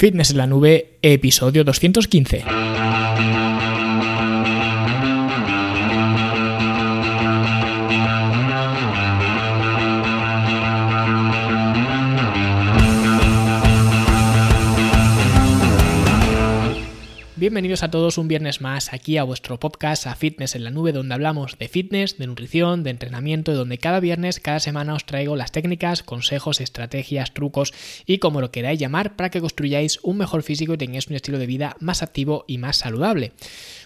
Fitness en la nube, episodio 215. Bienvenidos a todos un viernes más aquí a vuestro podcast a Fitness en la Nube, donde hablamos de fitness, de nutrición, de entrenamiento, donde cada viernes, cada semana os traigo las técnicas, consejos, estrategias, trucos y como lo queráis llamar para que construyáis un mejor físico y tengáis un estilo de vida más activo y más saludable.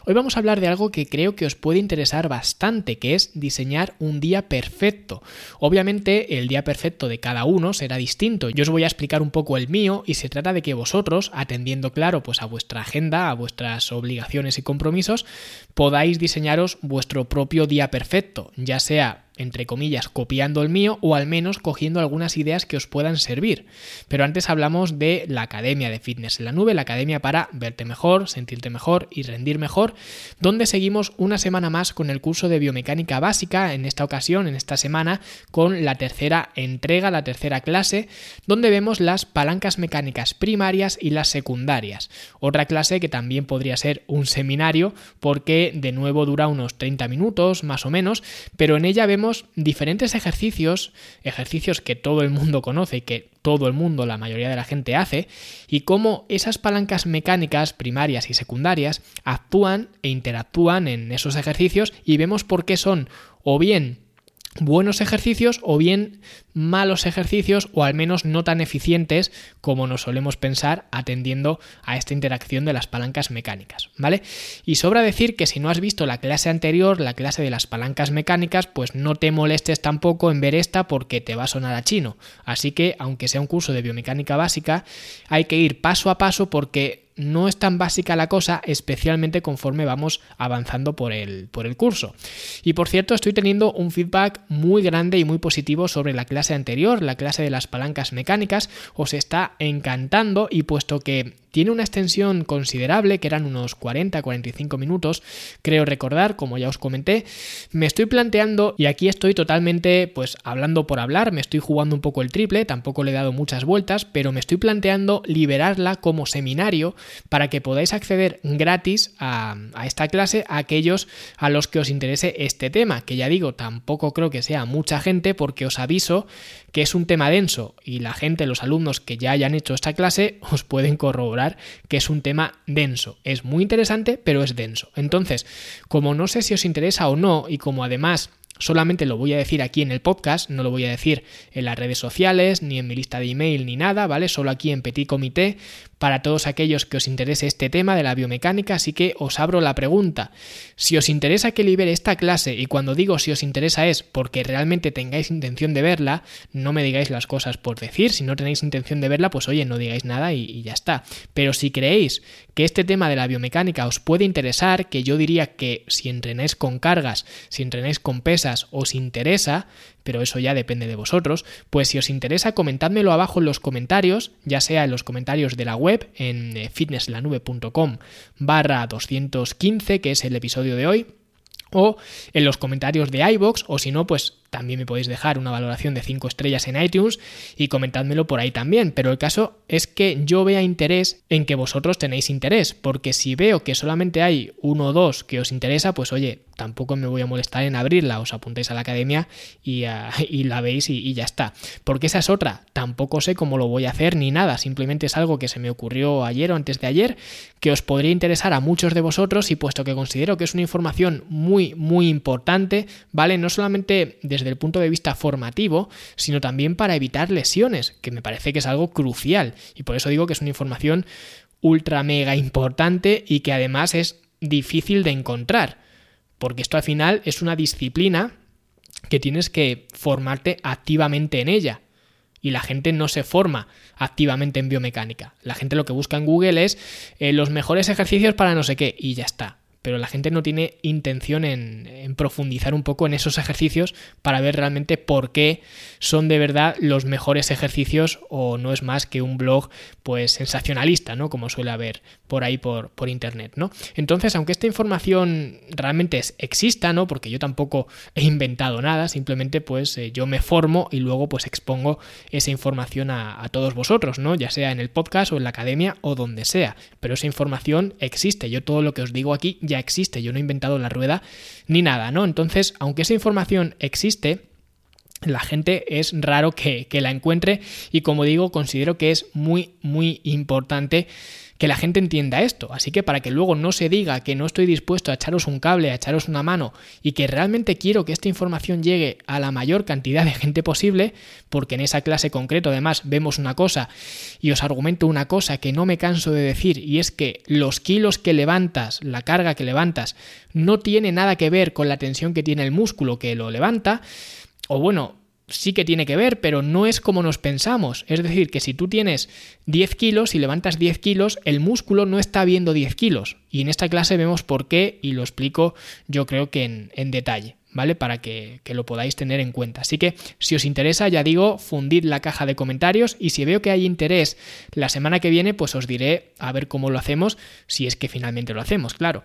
Hoy vamos a hablar de algo que creo que os puede interesar bastante, que es diseñar un día perfecto. Obviamente el día perfecto de cada uno será distinto. Yo os voy a explicar un poco el mío y se trata de que vosotros, atendiendo claro pues a vuestra agenda, a vuestras obligaciones y compromisos, podáis diseñaros vuestro propio día perfecto, ya sea entre comillas, copiando el mío o al menos cogiendo algunas ideas que os puedan servir. Pero antes hablamos de la Academia de Fitness en la Nube, la Academia para verte mejor, sentirte mejor y rendir mejor, donde seguimos una semana más con el curso de biomecánica básica, en esta ocasión, en esta semana, con la tercera entrega, la tercera clase, donde vemos las palancas mecánicas primarias y las secundarias. Otra clase que también podría ser un seminario porque de nuevo dura unos 30 minutos más o menos, pero en ella vemos diferentes ejercicios, ejercicios que todo el mundo conoce y que todo el mundo, la mayoría de la gente hace, y cómo esas palancas mecánicas primarias y secundarias actúan e interactúan en esos ejercicios y vemos por qué son o bien buenos ejercicios o bien malos ejercicios o al menos no tan eficientes como nos solemos pensar atendiendo a esta interacción de las palancas mecánicas, ¿vale? Y sobra decir que si no has visto la clase anterior, la clase de las palancas mecánicas, pues no te molestes tampoco en ver esta porque te va a sonar a chino. Así que, aunque sea un curso de biomecánica básica, hay que ir paso a paso porque no es tan básica la cosa, especialmente conforme vamos avanzando por el, por el curso. Y por cierto, estoy teniendo un feedback muy grande y muy positivo sobre la clase anterior, la clase de las palancas mecánicas. Os está encantando y puesto que tiene una extensión considerable, que eran unos 40-45 minutos, creo recordar, como ya os comenté. Me estoy planteando, y aquí estoy totalmente, pues hablando por hablar, me estoy jugando un poco el triple, tampoco le he dado muchas vueltas, pero me estoy planteando liberarla como seminario para que podáis acceder gratis a, a esta clase a aquellos a los que os interese este tema, que ya digo, tampoco creo que sea mucha gente porque os aviso que es un tema denso y la gente, los alumnos que ya hayan hecho esta clase, os pueden corroborar que es un tema denso. Es muy interesante, pero es denso. Entonces, como no sé si os interesa o no, y como además Solamente lo voy a decir aquí en el podcast, no lo voy a decir en las redes sociales, ni en mi lista de email, ni nada, ¿vale? Solo aquí en Petit Comité, para todos aquellos que os interese este tema de la biomecánica, así que os abro la pregunta. Si os interesa que libere esta clase, y cuando digo si os interesa es porque realmente tengáis intención de verla, no me digáis las cosas por decir, si no tenéis intención de verla, pues oye, no digáis nada y, ya está. Pero si creéis que este tema de la biomecánica os puede interesar, que yo diría que si entrenáis con cargas, si entrenáis con pesas, os interesa, pero eso ya depende de vosotros, pues si os interesa comentádmelo abajo en los comentarios, ya sea en los comentarios de la web en eh, fitnesslanube.com barra 215, que es el episodio de hoy, o en los comentarios de iBox, o si no, pues también me podéis dejar una valoración de 5 estrellas en iTunes y comentádmelo por ahí también. Pero el caso es que yo vea interés en que vosotros tenéis interés, porque si veo que solamente hay uno o dos que os interesa, pues oye, tampoco me voy a molestar en abrirla, os apuntéis a la academia y, ah, la veis y, y, ya está. Porque esa es otra, tampoco sé cómo lo voy a hacer ni nada, simplemente es algo que se me ocurrió ayer o antes de ayer, que os podría interesar a muchos de vosotros y puesto que considero que es una información muy, muy importante, ¿vale? No solamente desde desde el punto de vista formativo, sino también para evitar lesiones, que me parece que es algo crucial. Y por eso digo que es una información ultra mega importante y que además es difícil de encontrar. Porque esto al final es una disciplina que tienes que formarte activamente en ella. Y la gente no se forma activamente en biomecánica. La gente lo que busca en Google es eh, los mejores ejercicios para no sé qué y ya está pero la gente no tiene intención en, profundizar un poco en esos ejercicios para ver realmente por qué son de verdad los mejores ejercicios o no es más que un blog pues sensacionalista, ¿no? Como suele haber por ahí por, internet, ¿no? Entonces, aunque esta información realmente exista, ¿no? Porque yo tampoco he inventado nada, simplemente pues eh, yo me formo y luego pues expongo esa información a, a todos vosotros, ¿no? Ya sea en el podcast o en la academia o donde sea, pero esa información existe, yo todo lo que os digo aquí ya existe, yo no he inventado la rueda ni nada, ¿no? Entonces, aunque esa información existe, la gente es raro que, que, la encuentre y como digo considero que es muy muy importante que la gente entienda esto. Así que para que luego no se diga que no estoy dispuesto a echaros un cable, a echaros una mano y que realmente quiero que esta información llegue a la mayor cantidad de gente posible, porque en esa clase concreto además vemos una cosa y os argumento una cosa que no me canso de decir y es que los kilos que levantas, la carga que levantas, no tiene nada que ver con la tensión que tiene el músculo que lo levanta, o bueno, sí que tiene que ver, pero no es como nos pensamos. Es decir, que si tú tienes 10 kilos y levantas 10 kilos, el músculo no está viendo 10 kilos. Y en esta clase vemos por qué y lo explico yo creo que en, en detalle. ¿Vale? Para que, que, lo podáis tener en cuenta. Así que si os interesa, ya digo, fundid la caja de comentarios y si veo que hay interés la semana que viene, pues os diré a ver cómo lo hacemos, si es que finalmente lo hacemos, claro.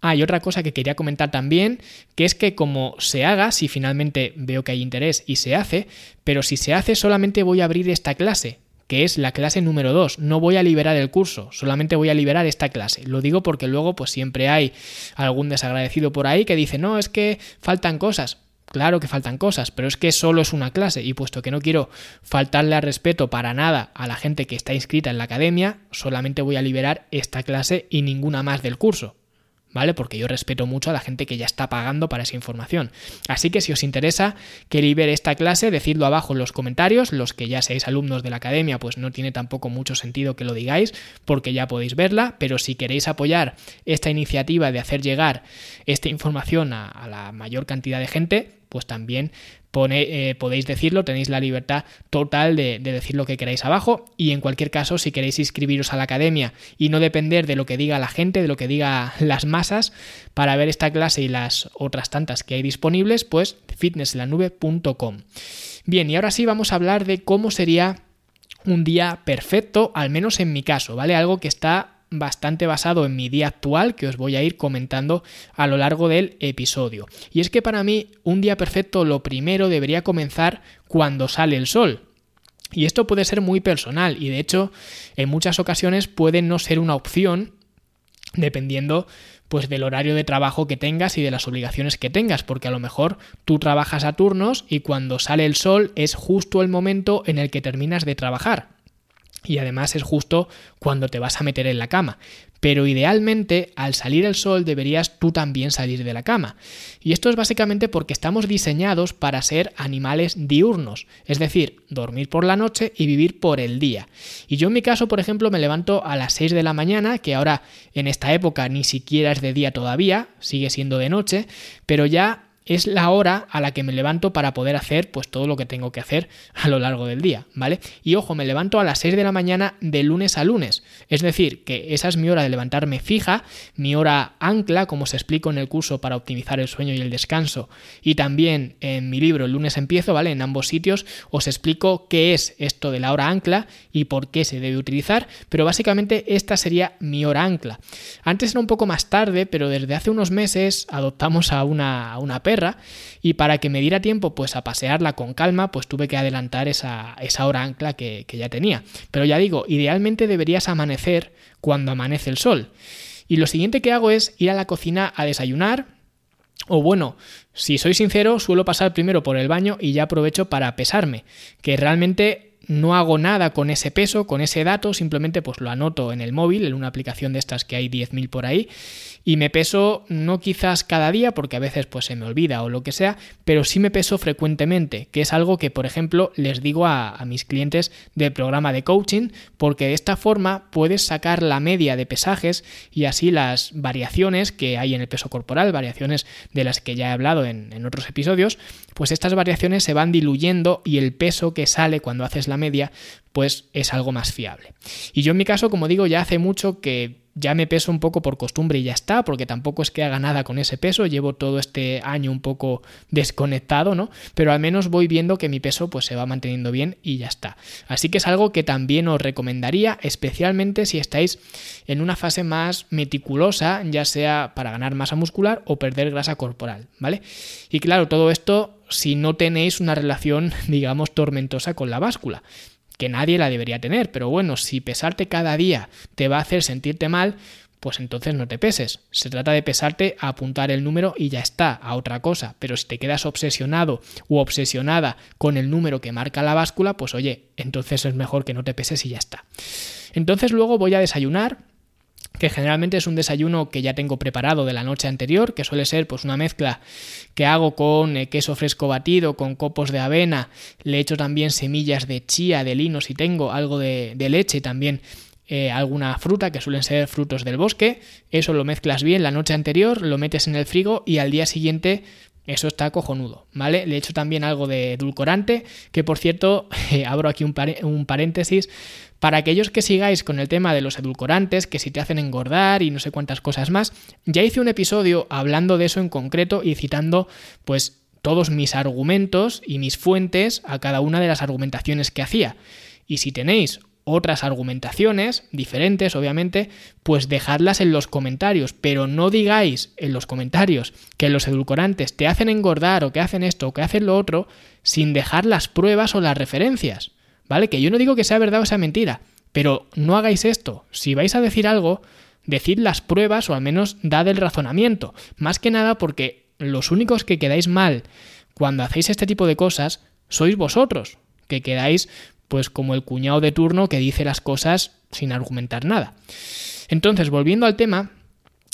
Ah, y otra cosa que quería comentar también, que es que como se haga, si finalmente veo que hay interés y se hace, pero si se hace solamente voy a abrir esta clase, que es la clase número 2. No voy a liberar el curso, solamente voy a liberar esta clase. Lo digo porque luego pues siempre hay algún desagradecido por ahí que dice, no, es que faltan cosas. Claro que faltan cosas, pero es que solo es una clase y puesto que no quiero faltarle al respeto para nada a la gente que está inscrita en la academia, solamente voy a liberar esta clase y ninguna más del curso. ¿Vale? Porque yo respeto mucho a la gente que ya está pagando para esa información. Así que si os interesa que libere esta clase, decidlo abajo en los comentarios. Los que ya seáis alumnos de la academia, pues no tiene tampoco mucho sentido que lo digáis, porque ya podéis verla, pero si queréis apoyar esta iniciativa de hacer llegar esta información a, a la mayor cantidad de gente, pues también Eh, podéis decirlo, tenéis la libertad total de, de, decir lo que queráis abajo y en cualquier caso si queréis inscribiros a la academia y no depender de lo que diga la gente, de lo que diga las masas para ver esta clase y las otras tantas que hay disponibles, pues fitnesslanube.com. Bien, y ahora sí vamos a hablar de cómo sería un día perfecto, al menos en mi caso, ¿vale? Algo que está bastante basado en mi día actual que os voy a ir comentando a lo largo del episodio. Y es que para mí un día perfecto lo primero debería comenzar cuando sale el sol. Y esto puede ser muy personal y de hecho en muchas ocasiones puede no ser una opción dependiendo pues del horario de trabajo que tengas y de las obligaciones que tengas, porque a lo mejor tú trabajas a turnos y cuando sale el sol es justo el momento en el que terminas de trabajar y además es justo cuando te vas a meter en la cama. Pero idealmente al salir el sol deberías tú también salir de la cama. Y esto es básicamente porque estamos diseñados para ser animales diurnos, es decir, dormir por la noche y vivir por el día. Y yo en mi caso, por ejemplo, me levanto a las 6 de la mañana, que ahora en esta época ni siquiera es de día todavía, sigue siendo de noche, pero ya es la hora a la que me levanto para poder hacer pues todo lo que tengo que hacer a lo largo del día, ¿vale? Y ojo, me levanto a las 6 de la mañana de lunes a lunes, es decir, que esa es mi hora de levantarme fija, mi hora ancla, como se explico en el curso para optimizar el sueño y el descanso, y también en mi libro El lunes empiezo, ¿vale? En ambos sitios os explico qué es esto de la hora ancla y por qué se debe utilizar, pero básicamente esta sería mi hora ancla. Antes era un poco más tarde, pero desde hace unos meses adoptamos a una, a una y para que me diera tiempo pues a pasearla con calma pues tuve que adelantar esa, esa hora ancla que, que ya tenía. Pero ya digo, idealmente deberías amanecer cuando amanece el sol. Y lo siguiente que hago es ir a la cocina a desayunar, o bueno, si soy sincero, suelo pasar primero por el baño y ya aprovecho para pesarme, que realmente no hago nada con ese peso, con ese dato, simplemente pues lo anoto en el móvil, en una aplicación de estas que hay 10.000 por ahí, y me peso no quizás cada día, porque a veces pues se me olvida o lo que sea, pero sí me peso frecuentemente, que es algo que por ejemplo les digo a, mis clientes del programa de coaching, porque de esta forma puedes sacar la media de pesajes y así las variaciones que hay en el peso corporal, variaciones de las que ya he hablado en otros episodios, pues estas variaciones se van diluyendo y el peso que sale cuando haces la media, pues es algo más fiable. Y yo en mi caso, como digo, ya hace mucho que ya me peso un poco por costumbre y ya está, porque tampoco es que haga nada con ese peso, llevo todo este año un poco desconectado, ¿no? Pero al menos voy viendo que mi peso pues se va manteniendo bien y ya está. Así que es algo que también os recomendaría, especialmente si estáis en una fase más meticulosa, ya sea para ganar masa muscular o perder grasa corporal, ¿vale? Y claro, todo esto si no tenéis una relación, digamos, tormentosa con la báscula que nadie la debería tener, pero bueno, si pesarte cada día te va a hacer sentirte mal, pues entonces no te peses. Se trata de pesarte, a apuntar el número y ya está, a otra cosa. Pero si te quedas obsesionado u obsesionada con el número que marca la báscula, pues oye, entonces es mejor que no te peses y ya está. Entonces luego voy a desayunar, que generalmente es un desayuno que ya tengo preparado de la noche anterior, que suele ser pues una mezcla que hago con eh, queso fresco batido, con copos de avena, le echo también semillas de chía, de lino si tengo, algo de, leche y también eh, alguna fruta, que suelen ser frutos del bosque, eso lo mezclas bien la noche anterior, lo metes en el frigo y al día siguiente eso está cojonudo, ¿vale? Le echo también algo de edulcorante, que por cierto, abro aquí un, un paréntesis, para aquellos que sigáis con el tema de los edulcorantes, que si te hacen engordar y no sé cuántas cosas más, ya hice un episodio hablando de eso en concreto y citando pues todos mis argumentos y mis fuentes a cada una de las argumentaciones que hacía. Y si tenéis otras argumentaciones diferentes, obviamente, pues dejadlas en los comentarios, pero no digáis en los comentarios que los edulcorantes te hacen engordar o que hacen esto o que hacen lo otro sin dejar las pruebas o las referencias. ¿vale? Que yo no digo que sea verdad o sea mentira, pero no hagáis esto. Si vais a decir algo, decid las pruebas o al menos dad el razonamiento. Más que nada porque los únicos que quedáis mal cuando hacéis este tipo de cosas sois vosotros, que quedáis pues como el cuñado de turno que dice las cosas sin argumentar nada. Entonces, volviendo al tema,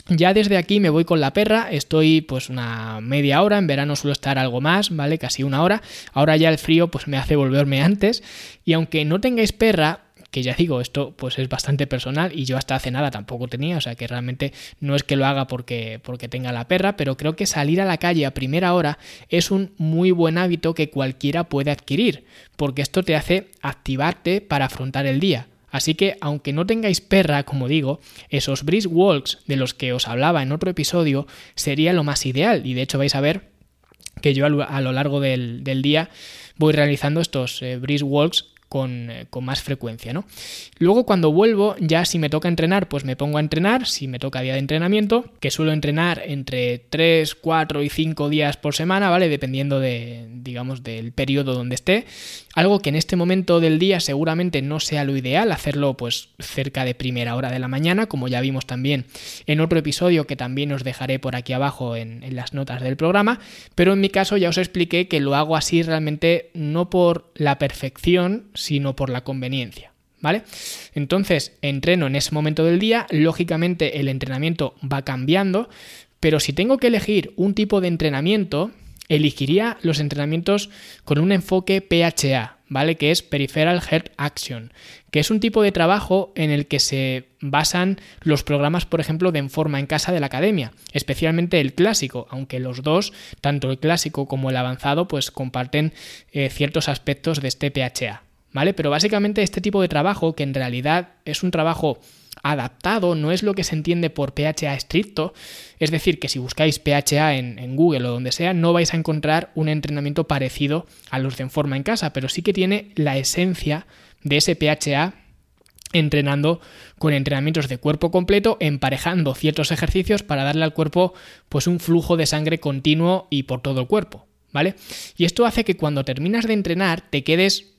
ya desde aquí me voy con la perra, estoy pues una media hora, en verano suelo estar algo más, ¿vale? Casi una hora. Ahora ya el frío pues me hace volverme antes y aunque no tengáis perra, que ya digo, esto pues es bastante personal y yo hasta hace nada tampoco tenía, o sea que realmente no es que lo haga porque, porque tenga la perra, pero creo que salir a la calle a primera hora es un muy buen hábito que cualquiera puede adquirir, porque esto te hace activarte para afrontar el día. Así que, aunque no tengáis perra, como digo, esos brisk walks de los que os hablaba en otro episodio sería lo más ideal. Y de hecho vais a ver que yo a lo largo del, día voy realizando estos eh, brisk walks eh, con, más frecuencia, ¿no? Luego cuando vuelvo, ya si me toca entrenar, pues me pongo a entrenar, si me toca día de entrenamiento, que suelo entrenar entre 3, 4 y 5 días por semana, ¿vale? Dependiendo de, digamos, del periodo donde esté. Algo que en este momento del día seguramente no sea lo ideal, hacerlo pues cerca de primera hora de la mañana, como ya vimos también en otro episodio que también os dejaré por aquí abajo en, en las notas del programa, pero en mi caso ya os expliqué que lo hago así realmente no por la perfección, sino por la conveniencia. ¿Vale? Entonces, entreno en ese momento del día, lógicamente el entrenamiento va cambiando, pero si tengo que elegir un tipo de entrenamiento, elegiría los entrenamientos con un enfoque PHA, ¿vale? Que es Peripheral Heart Action, que es un tipo de trabajo en el que se basan los programas, por ejemplo, de En Forma en Casa de la Academia, especialmente el clásico, aunque los dos, tanto el clásico como el avanzado, pues comparten eh, ciertos aspectos de este PHA. ¿Vale? Pero básicamente este tipo de trabajo, que en realidad es un trabajo adaptado, no es lo que se entiende por PHA estricto, es decir, que si buscáis PHA en, Google o donde sea, no vais a encontrar un entrenamiento parecido a los de en forma en casa, pero sí que tiene la esencia de ese PHA entrenando con entrenamientos de cuerpo completo, emparejando ciertos ejercicios para darle al cuerpo pues un flujo de sangre continuo y por todo el cuerpo, ¿vale? Y esto hace que cuando terminas de entrenar te quedes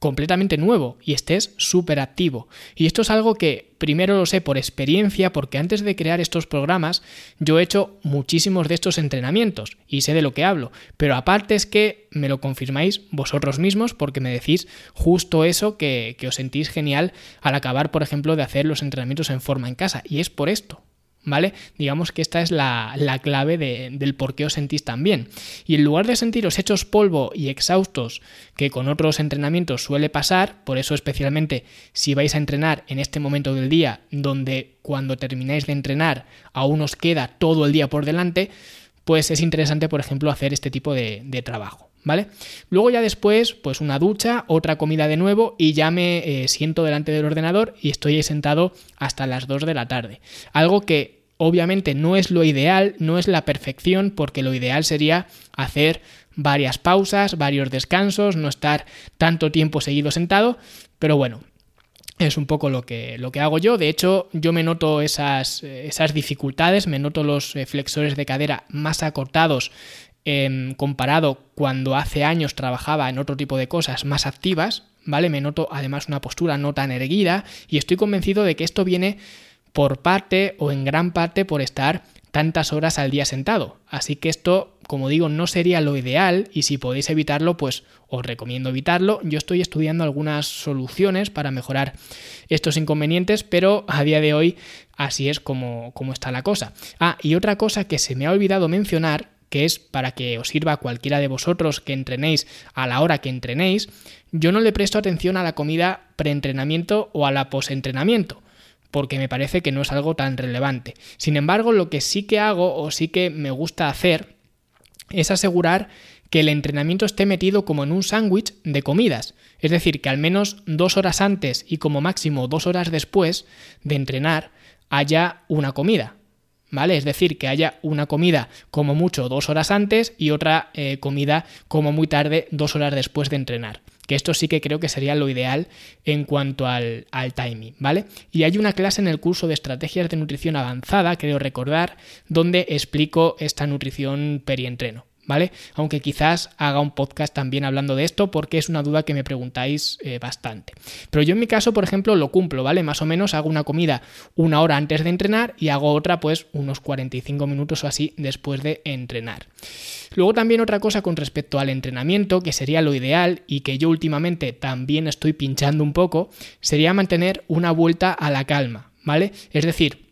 completamente nuevo y estés súper activo. Y esto es algo que primero lo sé por experiencia, porque antes de crear estos programas yo he hecho muchísimos de estos entrenamientos y sé de lo que hablo. Pero aparte es que me lo confirmáis vosotros mismos porque me decís justo eso que, que os sentís genial al acabar, por ejemplo, de hacer los entrenamientos en forma en casa. Y es por esto, ¿vale? Digamos que esta es la, clave del por qué os sentís tan bien. Y en lugar de sentiros hechos polvo y exhaustos, que con otros entrenamientos suele pasar, por eso especialmente si vais a entrenar en este momento del día, donde cuando termináis de entrenar aún os queda todo el día por delante, pues es interesante, por ejemplo, hacer este tipo de, de trabajo, ¿vale? Luego ya después, pues una ducha, otra comida de nuevo y ya me eh, siento delante del ordenador y estoy sentado hasta las 2 de la tarde. Algo que obviamente no es lo ideal, no es la perfección, porque lo ideal sería hacer varias pausas, varios descansos, no estar tanto tiempo seguido sentado, pero bueno, es un poco lo que, lo que hago yo. De hecho, yo me noto esas, esas dificultades, me noto los eh, flexores de cadera más acortados Em, comparado cuando hace años trabajaba en otro tipo de cosas más activas, ¿vale? Me noto además una postura no tan erguida y estoy convencido de que esto viene por parte o en gran parte por estar tantas horas al día sentado. Así que esto, como digo, no sería lo ideal y si podéis evitarlo, pues os recomiendo evitarlo. Yo estoy estudiando algunas soluciones para mejorar estos inconvenientes, pero a día de hoy así es como, como está la cosa. Ah, y otra cosa que se me ha olvidado mencionar que es para que os sirva cualquiera de vosotros que entrenéis a la hora que entrenéis, yo no le presto atención a la comida preentrenamiento o a la posentrenamiento porque me parece que no es algo tan relevante. Sin embargo, lo que sí que hago o sí que me gusta hacer es asegurar que el entrenamiento esté metido como en un sándwich de comidas. Es decir, que al menos dos horas antes y como máximo dos horas después de entrenar haya una comida. ¿Vale? Es decir, que haya una comida como mucho dos horas antes y otra eh, comida como muy tarde dos horas después de entrenar. Que esto sí que creo que sería lo ideal en cuanto al, al timing, ¿vale? Y hay una clase en el curso de estrategias de nutrición avanzada, creo recordar, donde explico esta nutrición perientreno. ¿Vale? Aunque quizás haga un podcast también hablando de esto porque es una duda que me preguntáis eh, bastante. Pero yo en mi caso, por ejemplo, lo cumplo, ¿vale? Más o menos hago una comida una hora antes de entrenar y hago otra pues unos 45 minutos o así después de entrenar. Luego también otra cosa con respecto al entrenamiento, que sería lo ideal y que yo últimamente también estoy pinchando un poco, sería mantener una vuelta a la calma, ¿vale? Es decir,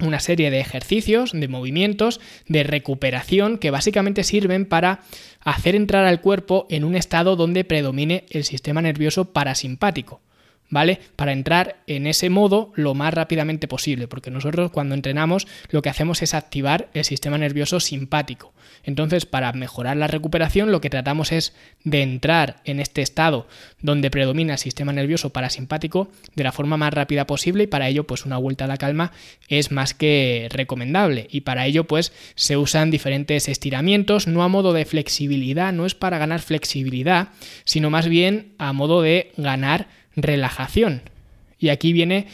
una serie de ejercicios, de movimientos, de recuperación que básicamente sirven para hacer entrar al cuerpo en un estado donde predomine el sistema nervioso parasimpático. ¿Vale? Para entrar en ese modo lo más rápidamente posible, porque nosotros cuando entrenamos lo que hacemos es activar el sistema nervioso simpático. Entonces, para mejorar la recuperación, lo que tratamos es de entrar en este estado donde predomina el sistema nervioso parasimpático de la forma más rápida posible y para ello, pues una vuelta a la calma es más que recomendable. Y para ello, pues se usan diferentes estiramientos, no a modo de flexibilidad, no es para ganar flexibilidad, sino más bien a modo de ganar relajación. Y aquí viene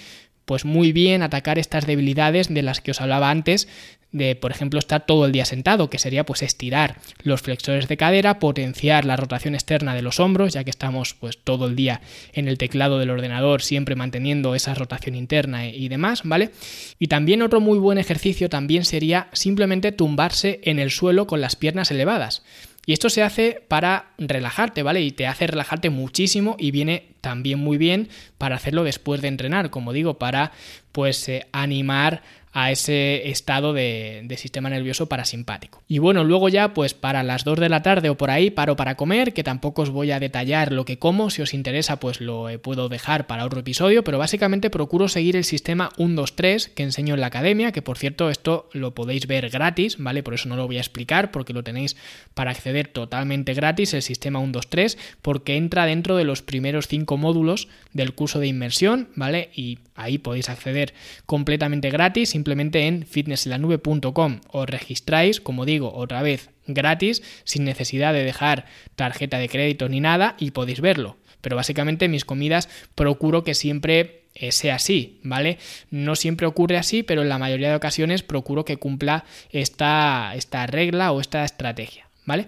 pues muy bien atacar estas debilidades de las que os hablaba antes, de por ejemplo estar todo el día sentado, que sería pues estirar los flexores de cadera, potenciar la rotación externa de los hombros, ya que estamos pues todo el día en el teclado del ordenador siempre manteniendo esa rotación interna y demás, ¿vale? Y también otro muy buen ejercicio también sería simplemente tumbarse en el suelo con las piernas elevadas. Y esto se hace para relajarte, ¿vale? Y te hace relajarte muchísimo y viene también muy bien para hacerlo después de entrenar, como digo, para pues eh, animar a ese estado de, sistema nervioso parasimpático. Y bueno, luego ya pues para las 2 de la tarde o por ahí paro para comer, que tampoco os voy a detallar lo que como, si os interesa pues lo eh, puedo dejar para otro episodio, pero básicamente procuro seguir el sistema 1-2-3 que enseño en la academia, que por cierto esto lo podéis ver gratis, ¿vale? Por eso no lo voy a explicar, porque lo tenéis para acceder totalmente gratis, el sistema 1-2-3, porque entra dentro de los primeros 5 módulos del curso de inmersión, ¿vale? Y ahí podéis acceder completamente gratis, simplemente en fitnesslanube.com os registráis, como digo, otra vez gratis, sin necesidad de dejar tarjeta de crédito ni nada y podéis verlo. Pero básicamente mis comidas procuro que siempre eh, sea así, ¿vale? No siempre ocurre así, pero en la mayoría de ocasiones procuro que cumpla esta, esta regla o esta estrategia. ¿vale?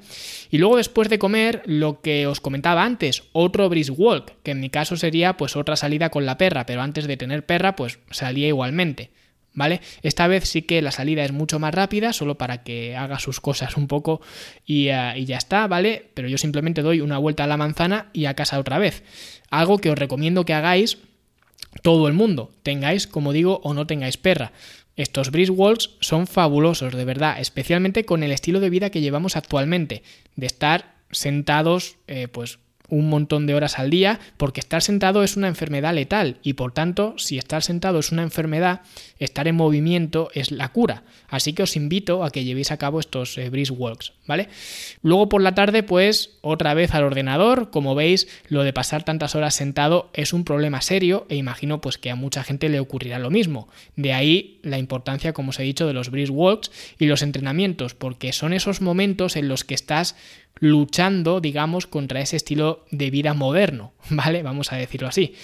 Y luego después de comer, lo que os comentaba antes, otro brisk walk, que en mi caso sería pues otra salida con la perra, pero antes de tener perra, pues salía igualmente. ¿Vale? Esta vez sí que la salida es mucho más rápida, solo para que haga sus cosas un poco y, eh, y, ya está, ¿vale? Pero yo simplemente doy una vuelta a la manzana y a casa otra vez. Algo que os recomiendo que hagáis todo el mundo, tengáis, como digo, o no tengáis perra. Estos brisk walks son fabulosos, de verdad, especialmente con el estilo de vida que llevamos actualmente, de estar sentados, eh, pues un montón de horas al día, porque estar sentado es una enfermedad letal y por tanto, si estar sentado es una enfermedad, estar en movimiento es la cura. Así que os invito a que llevéis a cabo estos eh, walks, ¿vale? Luego por la tarde, pues otra vez al ordenador, como veis, lo de pasar tantas horas sentado es un problema serio e imagino pues que a mucha gente le ocurrirá lo mismo. De ahí la importancia, como os he dicho, de los brisk walks y los entrenamientos, porque son esos momentos en los que estás luchando, digamos, contra ese estilo de vida moderno, ¿vale? Vamos a decirlo así.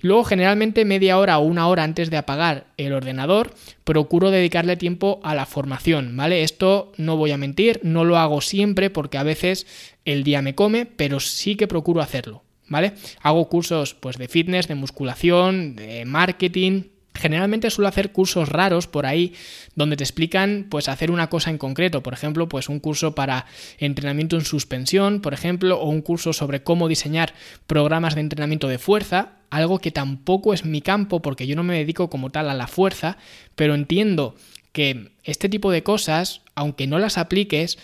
Luego, generalmente media hora o una hora antes de apagar el ordenador, procuro dedicarle tiempo a la formación, ¿vale? Esto no voy a mentir, no lo hago siempre porque a veces el día me come, pero sí que procuro hacerlo, ¿vale? Hago cursos pues de fitness, de musculación, de marketing, Generalmente suelo hacer cursos raros por ahí donde te explican pues hacer una cosa en concreto, por ejemplo, pues un curso para entrenamiento en suspensión, por ejemplo, o un curso sobre cómo diseñar programas de entrenamiento de fuerza, algo que tampoco es mi campo porque yo no me dedico como tal a la fuerza, pero entiendo que este tipo de cosas, aunque no las apliques,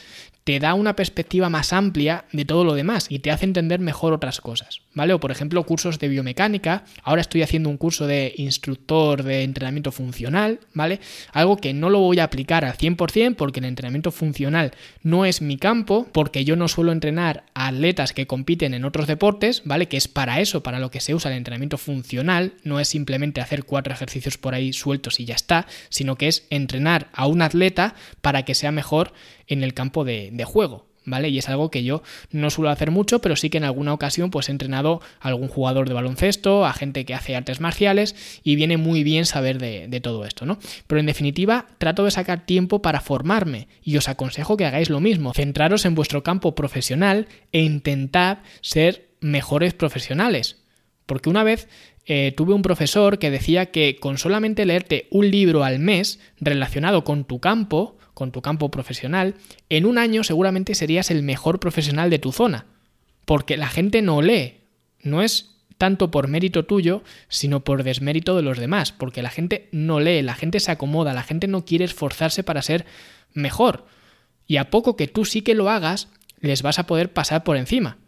te da una perspectiva más amplia de todo lo demás y te hace entender mejor otras cosas, ¿vale? O por ejemplo cursos de biomecánica, ahora estoy haciendo un curso de instructor de entrenamiento funcional, ¿vale? Algo que no lo voy a aplicar al 100% porque el entrenamiento funcional no es mi campo, porque yo no suelo entrenar a atletas que compiten en otros deportes, ¿vale? Que es para eso, para lo que se usa el entrenamiento funcional, no es simplemente hacer cuatro ejercicios por ahí sueltos y ya está, sino que es entrenar a un atleta para que sea mejor en el campo de, juego. ¿Vale? Y es algo que yo no suelo hacer mucho, pero sí que en alguna ocasión pues he entrenado a algún jugador de baloncesto, a gente que hace artes marciales y viene muy bien saber de, de, todo esto, ¿no? Pero en definitiva trato de sacar tiempo para formarme y os aconsejo que hagáis lo mismo, centraros en vuestro campo profesional e intentad ser mejores profesionales. Porque una vez eh, tuve un profesor que decía que con solamente leerte un libro al mes relacionado con tu campo, con tu campo profesional, en un año seguramente serías el mejor profesional de tu zona. Porque la gente no lee. No es tanto por mérito tuyo, sino por desmérito de los demás. Porque la gente no lee, la gente se acomoda, la gente no quiere esforzarse para ser mejor. Y a poco que tú sí que lo hagas, les vas a poder pasar por encima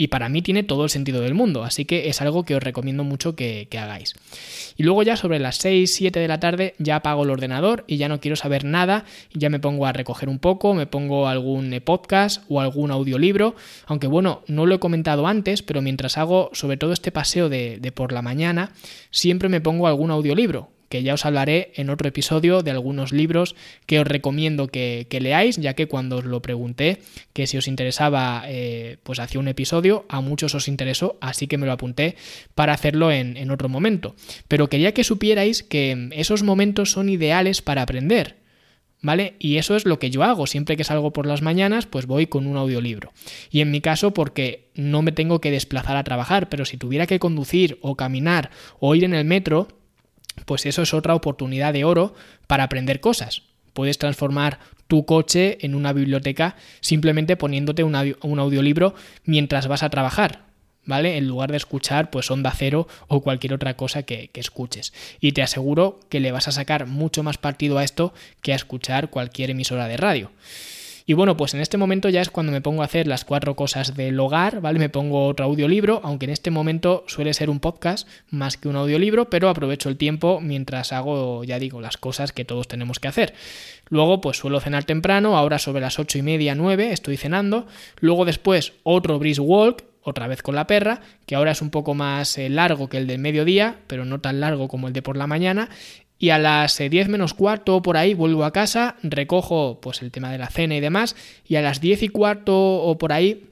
y para mí tiene todo el sentido del mundo, así que es algo que os recomiendo mucho que, hagáis. Y luego ya sobre las 6, 7 de la tarde ya apago el ordenador y ya no quiero saber nada, ya me pongo a recoger un poco, me pongo algún podcast o algún audiolibro, aunque bueno, no lo he comentado antes, pero mientras hago sobre todo este paseo de, de por la mañana, siempre me pongo algún audiolibro que ya os hablaré en otro episodio de algunos libros que os recomiendo que, leáis, ya que cuando os lo pregunté, que si os interesaba, eh, pues hacía un episodio, a muchos os interesó, así que me lo apunté para hacerlo en, en otro momento. Pero quería que supierais que esos momentos son ideales para aprender, ¿vale? Y eso es lo que yo hago. Siempre que salgo por las mañanas, pues voy con un audiolibro. Y en mi caso, porque no me tengo que desplazar a trabajar, pero si tuviera que conducir o caminar o ir en el metro, pues eso es otra oportunidad de oro para aprender cosas. Puedes transformar tu coche en una biblioteca simplemente poniéndote un, audiolibro mientras vas a trabajar, ¿vale? En lugar de escuchar pues onda cero o cualquier otra cosa que, que, escuches. Y te aseguro que le vas a sacar mucho más partido a esto que a escuchar cualquier emisora de radio. Y bueno, pues en este momento ya es cuando me pongo a hacer las cuatro cosas del hogar, ¿vale? Me pongo otro audiolibro, aunque en este momento suele ser un podcast más que un audiolibro, pero aprovecho el tiempo mientras hago, ya digo, las cosas que todos tenemos que hacer. Luego, pues suelo cenar temprano, ahora sobre las ocho y media, nueve, estoy cenando. Luego después otro brisk walk, otra vez con la perra, que ahora es un poco más eh, largo que el del mediodía, pero no tan largo como el de por la mañana y a las 10 eh, menos cuarto por ahí vuelvo a casa, recojo pues el tema de la cena y demás y a las 10 y cuarto o por ahí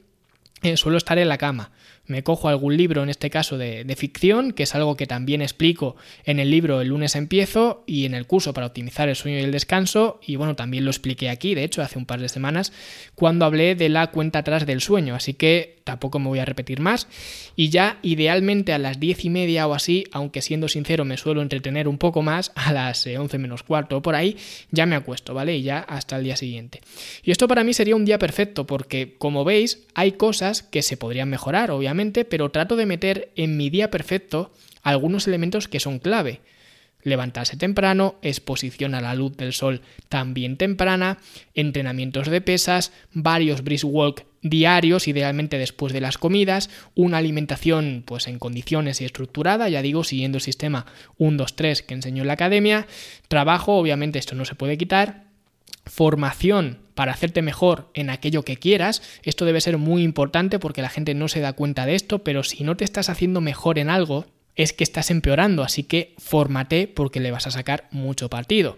eh, suelo estar en la cama. Me cojo algún libro, en este caso de, ficción, que es algo que también explico en el libro El lunes empiezo y en el curso para optimizar el sueño y el descanso, y bueno, también lo expliqué aquí, de hecho, hace un par de semanas, cuando hablé de la cuenta atrás del sueño, así que tampoco me voy a repetir más, y ya idealmente a las diez y media o así, aunque siendo sincero me suelo entretener un poco más, a las eh, once menos cuarto o por ahí, ya me acuesto, ¿vale? Y ya hasta el día siguiente. Y esto para mí sería un día perfecto, porque como veis, hay cosas que se podrían mejorar, obviamente, pero trato de meter en mi día perfecto algunos elementos que son clave. Levantarse temprano, exposición a la luz del sol también temprana, entrenamientos de pesas, varios brisk walk diarios, idealmente después de las comidas, una alimentación pues en condiciones y estructurada, ya digo, siguiendo el sistema 1 2 3 que enseñó en la academia, trabajo, obviamente esto no se puede quitar, formación para hacerte mejor en aquello que quieras. Esto debe ser muy importante porque la gente no se da cuenta de esto, pero si no te estás haciendo mejor en algo, es que estás empeorando, así que fórmate porque le vas a sacar mucho partido.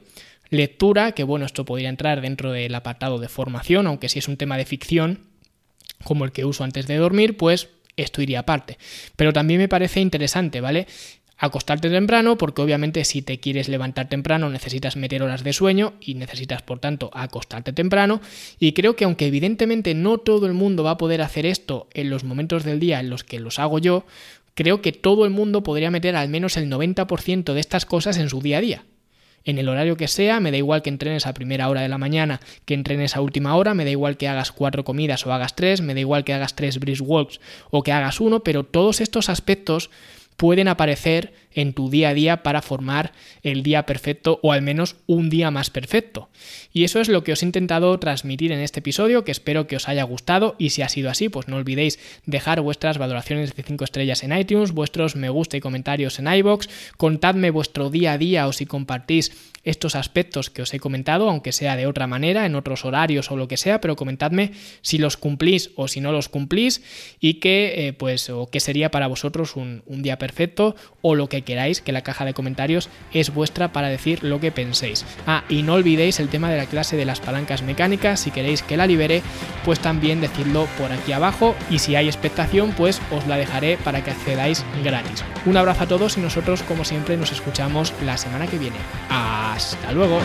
Lectura, que bueno, esto podría entrar dentro del apartado de formación, aunque si es un tema de ficción, como el que uso antes de dormir, pues esto iría aparte. Pero también me parece interesante, ¿vale? acostarte temprano, porque obviamente si te quieres levantar temprano necesitas meter horas de sueño y necesitas por tanto acostarte temprano. Y creo que aunque evidentemente no todo el mundo va a poder hacer esto en los momentos del día en los que los hago yo, creo que todo el mundo podría meter al menos el 90% de estas cosas en su día a día. En el horario que sea, me da igual que entrenes a primera hora de la mañana, que entrenes a última hora, me da igual que hagas cuatro comidas o hagas tres, me da igual que hagas tres brisk walks o que hagas uno, pero todos estos aspectos pueden aparecer en tu día a día para formar el día perfecto o al menos un día más perfecto. Y eso es lo que os he intentado transmitir en este episodio, que espero que os haya gustado y si ha sido así, pues no olvidéis dejar vuestras valoraciones de 5 estrellas en iTunes, vuestros me gusta y comentarios en iBox, contadme vuestro día a día o si compartís estos aspectos que os he comentado, aunque sea de otra manera, en otros horarios o lo que sea, pero comentadme si los cumplís o si no los cumplís y qué, eh, pues, qué sería para vosotros un día perfecto o lo que queráis, que la caja de comentarios es vuestra para decir lo que penséis. Ah, y no olvidéis el tema de la clase de las palancas mecánicas, si queréis que la libere, pues también decidlo por aquí abajo y si hay expectación, pues os la dejaré para que accedáis gratis. Un abrazo a todos y nosotros como siempre nos escuchamos la semana que viene. Hasta luego.